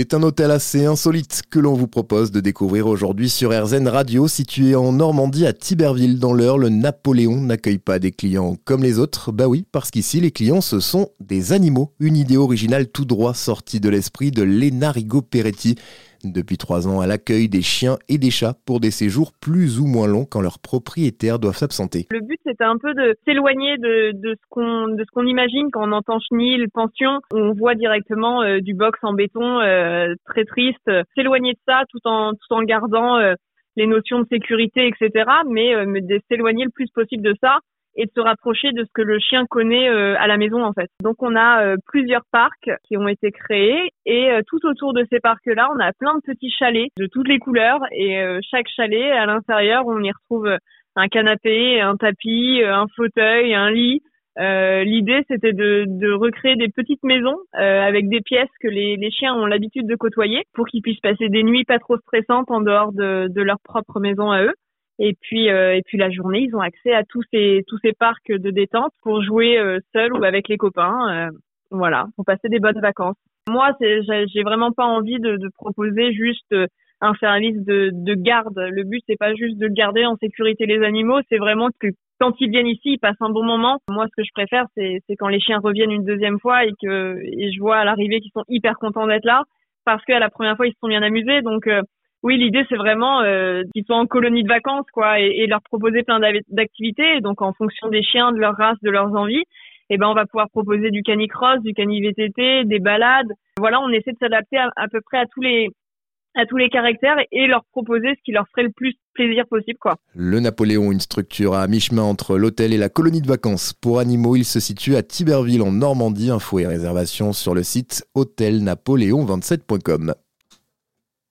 C'est un hôtel assez insolite que l'on vous propose de découvrir aujourd'hui sur RZN Radio, situé en Normandie à Tiberville. Dans l'heure, le Napoléon n'accueille pas des clients comme les autres. Bah oui, parce qu'ici, les clients, ce sont des animaux. Une idée originale tout droit sortie de l'esprit de Léna Rigo-Peretti. Depuis trois ans, à l'accueil des chiens et des chats pour des séjours plus ou moins longs quand leurs propriétaires doivent s'absenter. Le but, c'était un peu de s'éloigner de, ce qu'on imagine quand on entend chenille, pension. On voit directement euh, du box en béton euh, très triste. S'éloigner de ça tout en tout en gardant euh, les notions de sécurité, etc. Mais, mais s'éloigner le plus possible de ça et de se rapprocher de ce que le chien connaît euh, à la maison en fait. Donc on a euh, plusieurs parcs qui ont été créés et euh, tout autour de ces parcs-là, on a plein de petits chalets de toutes les couleurs et chaque chalet à l'intérieur, on y retrouve un canapé, un tapis, un fauteuil, un lit. L'idée, c'était de, de, recréer des petites maisons avec des pièces que les, les chiens ont l'habitude de côtoyer pour qu'ils puissent passer des nuits pas trop stressantes en dehors de, de leur propre maison à eux. Et puis, euh, et puis la journée, ils ont accès à tous ces tous ces parcs de détente pour jouer euh, seul ou avec les copains. Euh, voilà, pour passer des bonnes vacances. Moi, j'ai vraiment pas envie de, de proposer juste un service de, de garde. Le but, c'est pas juste de garder en sécurité les animaux, c'est vraiment que quand ils viennent ici, ils passent un bon moment. Moi, ce que je préfère, c'est quand les chiens reviennent une deuxième fois et que et je vois à l'arrivée qu'ils sont hyper contents d'être là parce qu'à la première fois, ils se sont bien amusés. Donc, oui, l'idée c'est vraiment euh, qu'ils soient en colonie de vacances, quoi, et, leur proposer plein d'activités. Donc, en fonction des chiens, de leur race, de leurs envies, eh ben, on va pouvoir proposer du canicross, du cani-VTT, des balades. Voilà, on essaie de s'adapter à, à peu près à tous les à tous les caractères et leur proposer ce qui leur ferait le plus plaisir possible quoi. Le Napoléon, une structure à mi-chemin entre l'hôtel et la colonie de vacances pour animaux, il se situe à Tiberville en Normandie. Info et réservation sur le site hôtelnapoléon27.com.